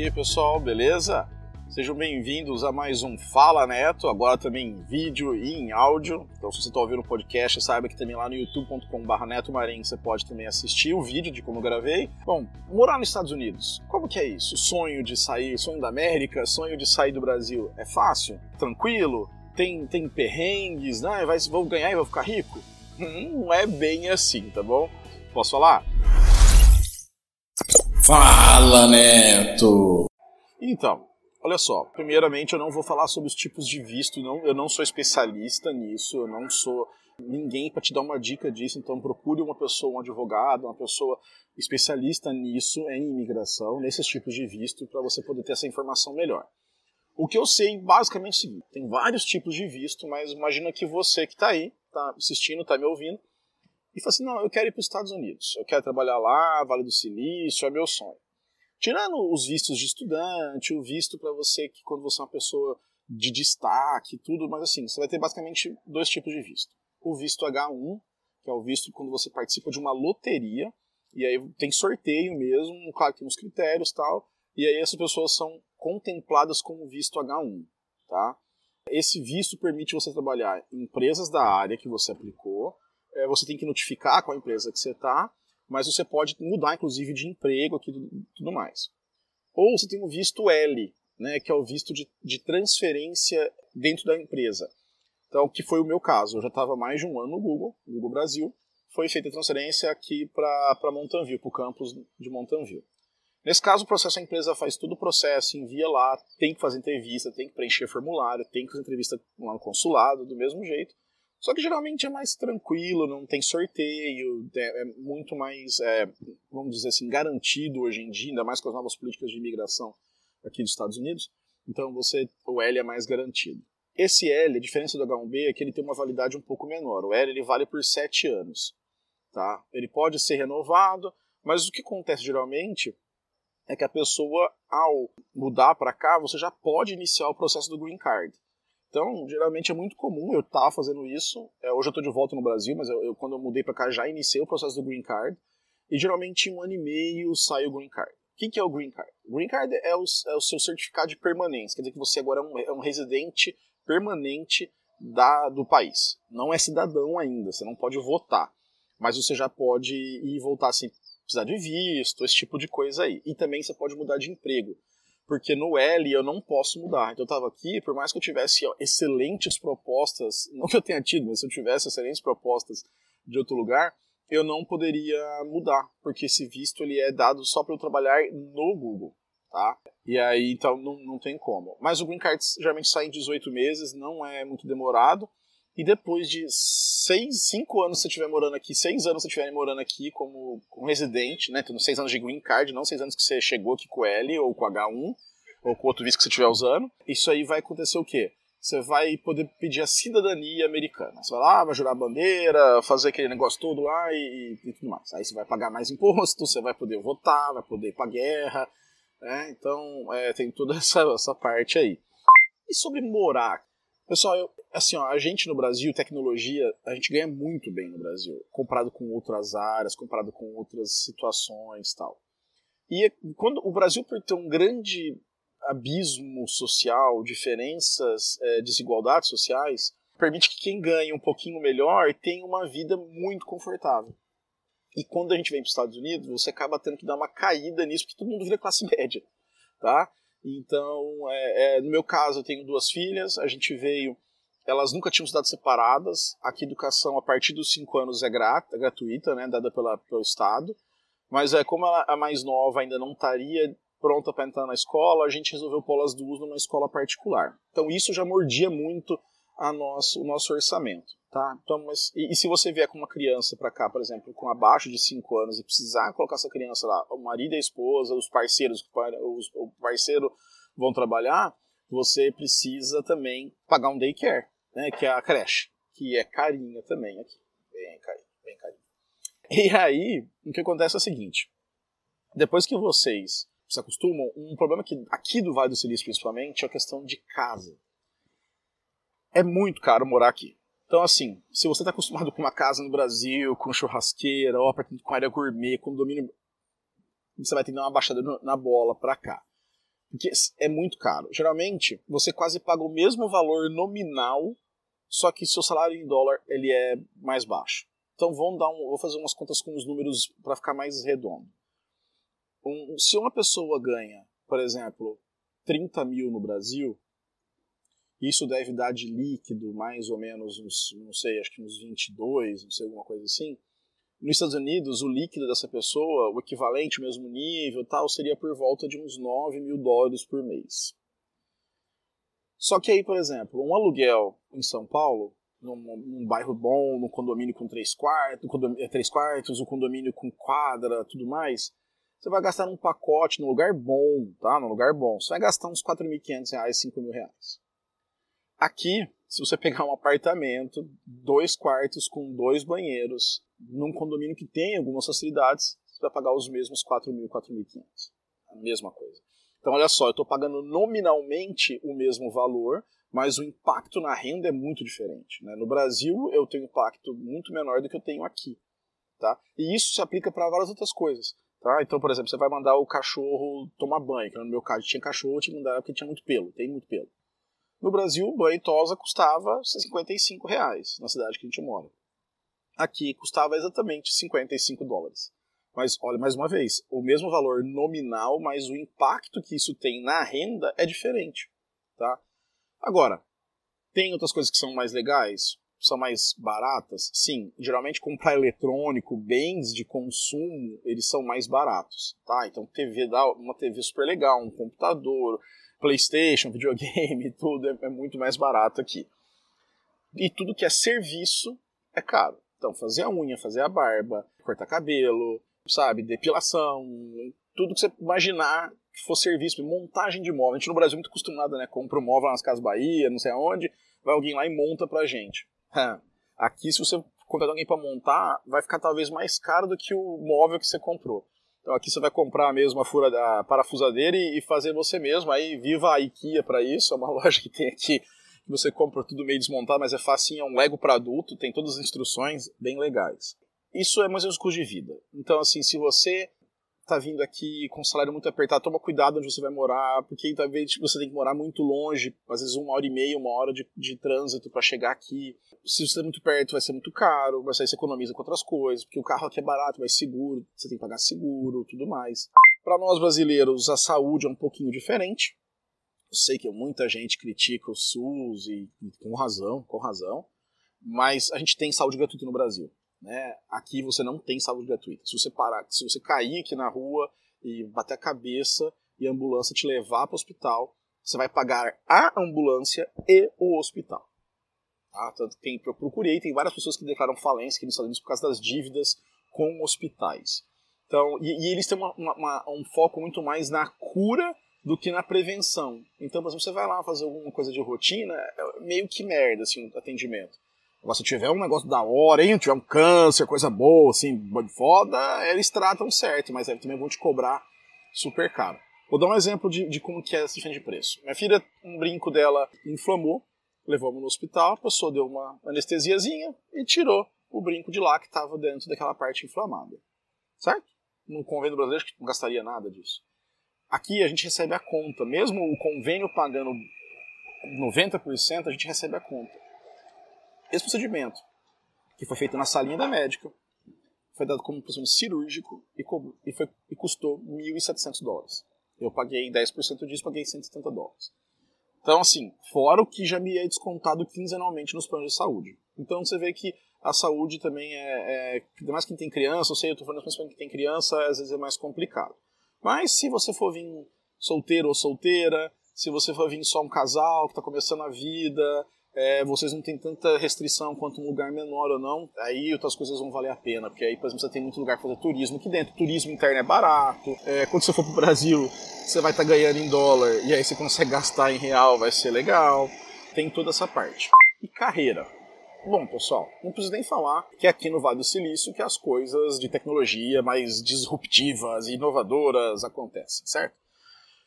E aí pessoal, beleza? Sejam bem-vindos a mais um Fala Neto, agora também em vídeo e em áudio. Então, se você está ouvindo o podcast, saiba que também lá no youtube.com.br Neto Marinho você pode também assistir o vídeo de como gravei. Bom, morar nos Estados Unidos, como que é isso? Sonho de sair, sonho da América, sonho de sair do Brasil, é fácil? Tranquilo? Tem, tem perrengues, né? Vai, vou ganhar e vou ficar rico? Não é bem assim, tá bom? Posso falar? Fala, Neto! Então, olha só. Primeiramente, eu não vou falar sobre os tipos de visto. Não, eu não sou especialista nisso. Eu não sou ninguém para te dar uma dica disso. Então, procure uma pessoa, um advogado, uma pessoa especialista nisso, em imigração, nesses tipos de visto, para você poder ter essa informação melhor. O que eu sei, basicamente, é o seguinte: tem vários tipos de visto, mas imagina que você que está aí, está assistindo, está me ouvindo, e fala assim: não, eu quero ir para os Estados Unidos, eu quero trabalhar lá, Vale do Silício, é meu sonho. Tirando os vistos de estudante, o visto para você que quando você é uma pessoa de destaque, tudo, mas assim, você vai ter basicamente dois tipos de visto. O visto H1, que é o visto quando você participa de uma loteria, e aí tem sorteio mesmo, claro que tem uns critérios tal, e aí essas pessoas são contempladas como visto H1, tá? Esse visto permite você trabalhar em empresas da área que você aplicou, é, você tem que notificar qual empresa que você está, mas você pode mudar, inclusive, de emprego aqui tudo mais. Ou você tem o visto L, né, que é o visto de, de transferência dentro da empresa. Então, que foi o meu caso. Eu já estava mais de um ano no Google, Google Brasil. Foi feita a transferência aqui para Mountain View, para o campus de Mountain View. Nesse caso, o processo, a empresa faz todo o processo, envia lá, tem que fazer entrevista, tem que preencher formulário, tem que fazer entrevista lá no consulado, do mesmo jeito. Só que geralmente é mais tranquilo, não tem sorteio, é, é muito mais, é, vamos dizer assim, garantido hoje em dia, ainda mais com as novas políticas de imigração aqui dos Estados Unidos. Então você, o L é mais garantido. Esse L, a diferença do H1B é que ele tem uma validade um pouco menor. O L ele vale por 7 anos. Tá? Ele pode ser renovado, mas o que acontece geralmente é que a pessoa, ao mudar para cá, você já pode iniciar o processo do Green Card. Então, geralmente é muito comum eu estar tá fazendo isso. É, hoje eu estou de volta no Brasil, mas eu, eu quando eu mudei para cá já iniciei o processo do Green Card. E geralmente em um ano e meio sai o Green Card. O que, que é o Green Card? O Green Card é o, é o seu certificado de permanência, quer dizer que você agora é um, é um residente permanente da, do país. Não é cidadão ainda, você não pode votar, mas você já pode ir e voltar sem precisar de visto, esse tipo de coisa aí. E também você pode mudar de emprego porque no L eu não posso mudar. Então eu estava aqui, por mais que eu tivesse excelentes propostas, não que eu tenha tido, mas se eu tivesse excelentes propostas de outro lugar, eu não poderia mudar, porque esse visto ele é dado só para eu trabalhar no Google, tá? E aí então não, não tem como. Mas o Green Card geralmente sai em 18 meses, não é muito demorado. E depois de seis, cinco anos você estiver morando aqui, seis anos você estiver morando aqui como, como residente, né? Tendo seis anos de green card, não seis anos que você chegou aqui com L ou com o H1 ou com outro visto que você estiver usando. Isso aí vai acontecer o quê? Você vai poder pedir a cidadania americana. Você vai lá, vai jurar a bandeira, fazer aquele negócio todo lá e, e tudo mais. Aí você vai pagar mais imposto, você vai poder votar, vai poder ir pra guerra. Né? Então é, tem toda essa, essa parte aí. E sobre morar? Pessoal, eu, assim, ó, a gente no Brasil, tecnologia, a gente ganha muito bem no Brasil, comparado com outras áreas, comparado com outras situações tal. E quando o Brasil, por ter um grande abismo social, diferenças, é, desigualdades sociais, permite que quem ganhe um pouquinho melhor tenha uma vida muito confortável. E quando a gente vem para os Estados Unidos, você acaba tendo que dar uma caída nisso, porque todo mundo vira classe média, tá? Então, é, é, no meu caso, eu tenho duas filhas, a gente veio, elas nunca tinham estudado separadas, aqui educação a partir dos 5 anos é, grat, é gratuita, né, dada pela, pelo Estado, mas é, como ela, a mais nova ainda não estaria pronta para entrar na escola, a gente resolveu pô las duas numa escola particular. Então isso já mordia muito a nosso, o nosso orçamento. Tá? Então, mas, e, e, se você vier com uma criança para cá, por exemplo, com abaixo de 5 anos e precisar colocar essa criança lá, o marido e a esposa, os parceiros, os, o parceiro vão trabalhar, você precisa também pagar um daycare, né, que é a creche, que é carinha também aqui. Bem carinha, bem carinha. E aí, o que acontece é o seguinte, depois que vocês se acostumam, um problema que aqui do Vale do Silício principalmente é a questão de casa. É muito caro morar aqui. Então, assim, se você está acostumado com uma casa no Brasil, com churrasqueira, ou com área gourmet, condomínio, você vai ter que dar uma baixada na bola para cá. Porque é muito caro. Geralmente, você quase paga o mesmo valor nominal, só que seu salário em dólar ele é mais baixo. Então vamos dar um, vou fazer umas contas com os números para ficar mais redondo. Um, se uma pessoa ganha, por exemplo, 30 mil no Brasil, isso deve dar de líquido mais ou menos uns, não sei, acho que uns 22, não sei, alguma coisa assim. Nos Estados Unidos, o líquido dessa pessoa, o equivalente, mesmo nível tal, seria por volta de uns 9 mil dólares por mês. Só que aí, por exemplo, um aluguel em São Paulo, num, num bairro bom, num condomínio com três quartos, condomínio, três quartos, um condomínio com quadra, tudo mais, você vai gastar num pacote, num lugar bom, tá? Num lugar bom, você vai gastar uns 4.500 reais, 5 mil reais. Aqui, se você pegar um apartamento, dois quartos com dois banheiros, num condomínio que tem algumas facilidades, você vai pagar os mesmos 4.000, 4.500. A mesma coisa. Então, olha só, eu estou pagando nominalmente o mesmo valor, mas o impacto na renda é muito diferente. Né? No Brasil, eu tenho impacto muito menor do que eu tenho aqui. Tá? E isso se aplica para várias outras coisas. Tá? Então, por exemplo, você vai mandar o cachorro tomar banho, no meu caso tinha cachorro, eu tinha que mandar porque tinha muito pelo, tem muito pelo. No Brasil, banho tosa custava 55 reais na cidade que a gente mora. Aqui custava exatamente 55 dólares. Mas olha, mais uma vez, o mesmo valor nominal, mas o impacto que isso tem na renda é diferente. Tá? Agora, tem outras coisas que são mais legais, são mais baratas? Sim, geralmente comprar eletrônico, bens de consumo, eles são mais baratos, tá? Então TV dá uma TV super legal, um computador, PlayStation, videogame, tudo é, é muito mais barato aqui. E tudo que é serviço é caro. Então, fazer a unha, fazer a barba, cortar cabelo, sabe, depilação, tudo que você imaginar que for serviço, montagem de móvel. A gente no Brasil é muito acostumado, né? Compra um móvel nas Casas Bahia, não sei aonde, vai alguém lá e monta pra gente. Aqui, se você contratar alguém para montar, vai ficar talvez mais caro do que o móvel que você comprou. Então aqui você vai comprar mesmo a, fura, a parafusadeira e, e fazer você mesmo. Aí viva a IKEA para isso, é uma loja que tem aqui você compra tudo meio desmontado, mas é facinho, é um Lego para adulto, tem todas as instruções bem legais. Isso é mais ou menos custo de vida. Então, assim, se você tá vindo aqui com um salário muito apertado, toma cuidado onde você vai morar, porque talvez você tem que morar muito longe, às vezes uma hora e meia, uma hora de, de trânsito para chegar aqui. Se você é muito perto, vai ser muito caro, mas aí você economiza com outras coisas, porque o carro aqui é barato, mais seguro, você tem que pagar seguro, tudo mais. Para nós brasileiros, a saúde é um pouquinho diferente. Eu sei que muita gente critica o SUS e, e com razão, com razão, mas a gente tem saúde gratuita no Brasil. Né? Aqui você não tem saúde gratuita. Se você parar, se você cair aqui na rua e bater a cabeça e a ambulância te levar para o hospital, você vai pagar a ambulância e o hospital. Tá? Tanto tem, eu procurei, tem várias pessoas que declaram falência aqui nos Estados Unidos por causa das dívidas com hospitais. Então, e, e eles têm uma, uma, um foco muito mais na cura do que na prevenção. Então, por exemplo, você vai lá fazer alguma coisa de rotina, é meio que merda, assim, o atendimento. Agora, se tiver um negócio da hora, hein, tiver um câncer, coisa boa, assim, foda, eles tratam certo, mas aí também vão te cobrar super caro. Vou dar um exemplo de, de como que é essa diferença de preço. Minha filha, um brinco dela inflamou, levamos no hospital, a pessoa deu uma anestesiazinha e tirou o brinco de lá que estava dentro daquela parte inflamada. Certo? No convênio brasileiro, que não gastaria nada disso. Aqui a gente recebe a conta, mesmo o convênio pagando 90%, a gente recebe a conta. Esse procedimento, que foi feito na salinha da médica, foi dado como procedimento cirúrgico e, e, foi, e custou 1.700 dólares. Eu paguei 10% disso, paguei 170 dólares. Então, assim, fora o que já me é descontado quinzenalmente nos planos de saúde. Então, você vê que a saúde também é, é ainda mais quem tem criança, eu sei, eu estou falando principalmente quem tem criança, às vezes é mais complicado. Mas se você for vir solteiro ou solteira, se você for vir só um casal que está começando a vida, é, vocês não têm tanta restrição quanto um lugar menor ou não, aí outras coisas vão valer a pena, porque aí, por exemplo, você tem muito lugar para fazer turismo aqui dentro. Turismo interno é barato. É, quando você for para o Brasil, você vai estar tá ganhando em dólar e aí você consegue gastar em real, vai ser legal. Tem toda essa parte. E carreira. Bom, pessoal, não preciso nem falar que aqui no Vale do Silício que as coisas de tecnologia mais disruptivas e inovadoras acontecem, certo?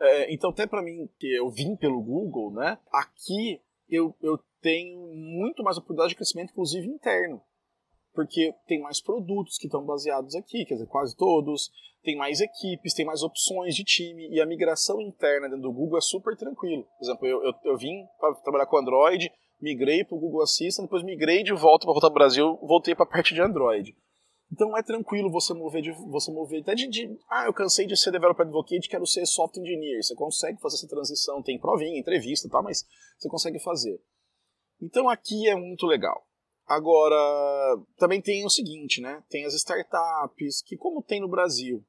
É, então, até para mim, que eu vim pelo Google, né? Aqui eu, eu tenho muito mais oportunidade de crescimento, inclusive interno. Porque tem mais produtos que estão baseados aqui, quer dizer, quase todos, tem mais equipes, tem mais opções de time, e a migração interna dentro do Google é super tranquilo. Por exemplo, eu, eu, eu vim para trabalhar com Android, migrei para o Google Assistant, depois migrei de volta para voltar para o Brasil, voltei para a parte de Android. Então é tranquilo você mover de você mover até de, de, ah, eu cansei de ser developer advocate, quero ser software engineer. Você consegue fazer essa transição, tem provinha, entrevista, tá, mas você consegue fazer. Então aqui é muito legal. Agora, também tem o seguinte, né? Tem as startups, que como tem no Brasil,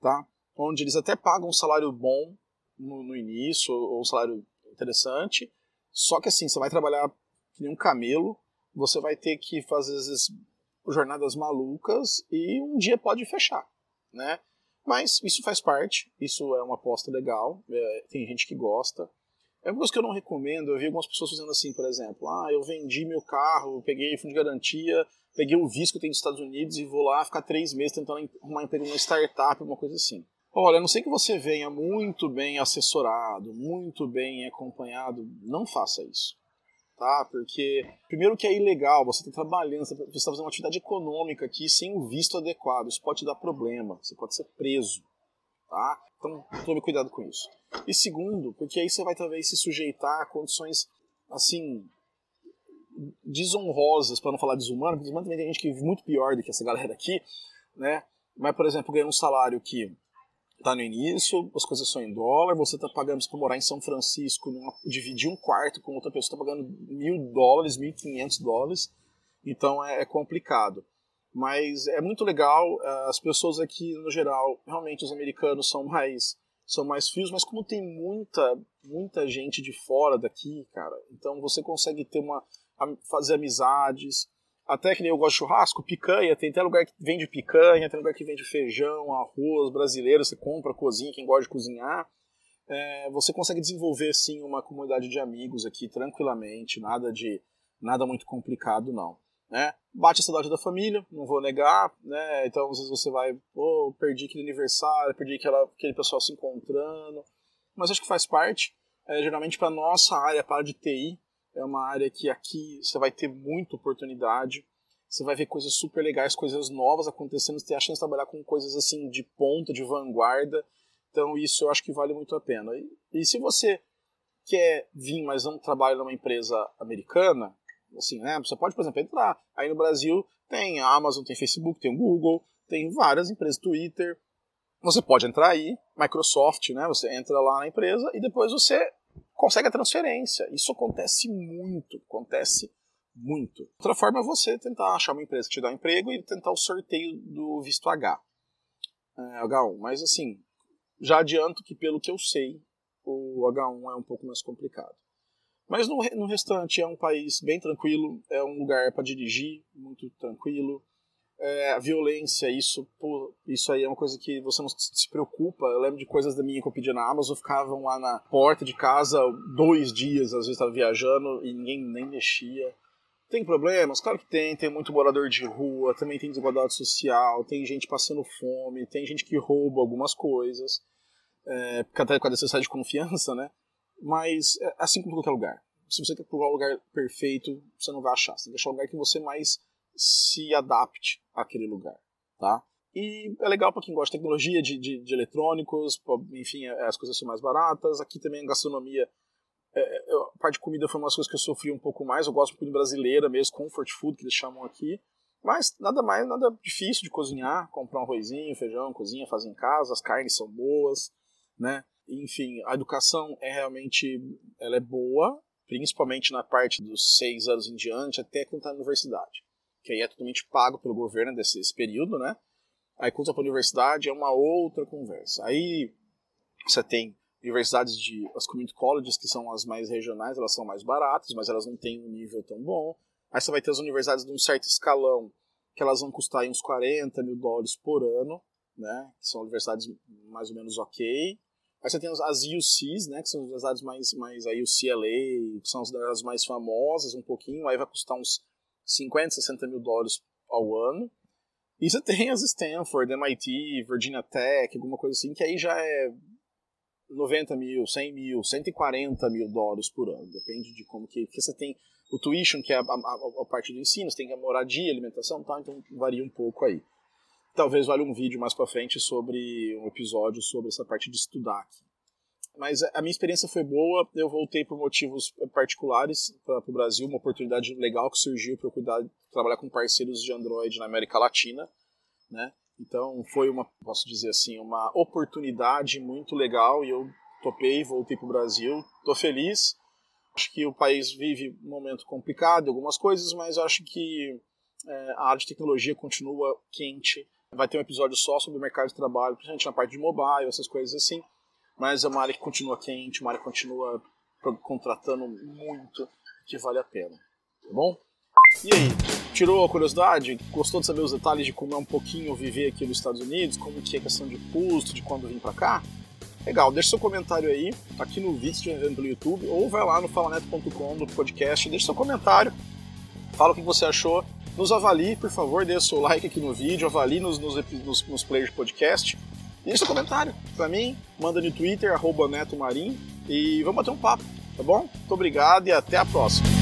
tá? Onde eles até pagam um salário bom no, no início, ou um salário interessante, só que assim, você vai trabalhar que nem um camelo, você vai ter que fazer vezes jornadas malucas e um dia pode fechar, né? Mas isso faz parte, isso é uma aposta legal, é, tem gente que gosta. É uma coisa que eu não recomendo, eu vi algumas pessoas fazendo assim, por exemplo, ah, eu vendi meu carro, peguei fundo de garantia, peguei o visto que eu tenho dos Estados Unidos e vou lá ficar três meses tentando arrumar emprego numa startup, uma coisa assim. Olha, a não sei que você venha muito bem assessorado, muito bem acompanhado, não faça isso tá? Porque, primeiro que é ilegal, você está trabalhando, você está fazendo uma atividade econômica aqui sem o visto adequado, isso pode te dar problema, você pode ser preso, tá? Então, tome cuidado com isso. E segundo, porque aí você vai talvez se sujeitar a condições, assim, desonrosas, para não falar desumano, porque desumano também tem gente que vive muito pior do que essa galera aqui, né? Mas, por exemplo, ganhar um salário que tá no início, as coisas são em dólar, você está pagando para morar em São Francisco, numa, dividir um quarto com outra pessoa, está pagando mil dólares, mil e quinhentos dólares, então é, é, complicado. Mas é muito legal, eh, as pessoas aqui, no geral, realmente os americanos são mais são mais frios, mas como tem muita muita gente de fora daqui, cara, então você consegue ter uma fazer amizades, até que nem eu gosto de churrasco, picanha, tem até lugar que vende picanha, tem lugar que vende feijão, arroz brasileiro, você compra, cozinha, quem gosta de cozinhar. É, você consegue desenvolver sim uma comunidade de amigos aqui tranquilamente, nada de nada muito complicado não. Né? Bate a saudade da família, não vou negar, né? Então às vezes você vai, pô, perdi aquele aniversário, perdi aquela, aquele pessoal se encontrando, mas acho que faz parte. É, geralmente para nossa área, para de TI, é uma área que aqui você vai ter muita oportunidade, você vai ver coisas super legais, coisas novas acontecendo, você tem a chance de trabalhar com coisas assim de ponta, de vanguarda, então isso eu acho que vale muito a pena. E, e se você quer vir, mas não trabalha numa empresa americana, assim, né, você pode, por exemplo, entrar. Aí no Brasil tem a Amazon, tem Facebook, tem o Google, tem várias empresas, Twitter, você pode entrar aí, Microsoft, né? Você entra lá na empresa e depois você consegue a transferência. Isso acontece muito, acontece muito. Outra forma é você tentar achar uma empresa que te dá um emprego e tentar o sorteio do visto H. É, H1. Mas assim, já adianto que pelo que eu sei, o H1 é um pouco mais complicado. Mas no, no restante é um país bem tranquilo, é um lugar para dirigir, muito tranquilo é, a violência, isso, pô, isso aí é uma coisa que você não se preocupa. Eu lembro de coisas da minha que eu na Amazon, ficavam lá na porta de casa dois dias, às vezes estava viajando e ninguém nem mexia. Tem problemas? Claro que tem, tem muito morador de rua, também tem desigualdade social, tem gente passando fome, tem gente que rouba algumas coisas, é, até com a necessidade de confiança, né? Mas é assim como qualquer lugar. Se você quer procurar um lugar perfeito, você não vai achar. Você tem que achar um lugar que você mais se adapte àquele lugar, tá? E é legal para quem gosta de tecnologia, de, de, de eletrônicos, enfim, é, as coisas são mais baratas. Aqui também a gastronomia, é, é, a parte de comida foi uma das coisas que eu sofri um pouco mais. Eu gosto de comida brasileira mesmo, comfort food, que eles chamam aqui. Mas nada mais, nada difícil de cozinhar, comprar um arrozinho, feijão, cozinha, fazer em casa, as carnes são boas, né? Enfim, a educação é realmente, ela é boa, principalmente na parte dos seis anos em diante, até quando está na universidade que aí é totalmente pago pelo governo desse, período, né? Aí quando você para a universidade é uma outra conversa. Aí você tem universidades de as community colleges que são as mais regionais, elas são mais baratas, mas elas não têm um nível tão bom. Aí você vai ter as universidades de um certo escalão que elas vão custar uns 40 mil dólares por ano, né? Que são universidades mais ou menos ok. Aí você tem as UCs, né? Que são as universidades mais, mais a UCLA, que são as mais famosas um pouquinho. Aí vai custar uns 50, 60 mil dólares ao ano. E você tem as Stanford, MIT, Virginia Tech, alguma coisa assim, que aí já é 90 mil, 100 mil, 140 mil dólares por ano. Depende de como que. Porque você tem o tuition, que é a, a, a parte do ensino, você tem que moradia, alimentação, tá? então varia um pouco aí. Talvez valha um vídeo mais para frente sobre um episódio sobre essa parte de estudar aqui. Mas a minha experiência foi boa, eu voltei por motivos particulares para o Brasil, uma oportunidade legal que surgiu para eu cuidar, trabalhar com parceiros de Android na América Latina, né? Então foi uma, posso dizer assim, uma oportunidade muito legal e eu topei, voltei para o Brasil, estou feliz. Acho que o país vive um momento complicado, algumas coisas, mas acho que é, a área de tecnologia continua quente. Vai ter um episódio só sobre o mercado de trabalho, principalmente na parte de mobile, essas coisas assim. Mas é uma área que continua quente, uma área que continua contratando muito, que vale a pena. Tá bom? E aí, tirou a curiosidade? Gostou de saber os detalhes de como é um pouquinho viver aqui nos Estados Unidos? Como que é a questão de custo, de quando vir para cá? Legal, deixa seu comentário aí, aqui no vídeo, se estiver pelo YouTube, ou vai lá no falaneto.com, no podcast, deixa seu comentário, fala o que você achou, nos avalie, por favor, dê seu like aqui no vídeo, avalie nos, nos, nos, nos players de podcast, deixa seu comentário para mim, manda no Twitter, arroba Neto Marim, e vamos bater um papo, tá bom? Muito obrigado e até a próxima.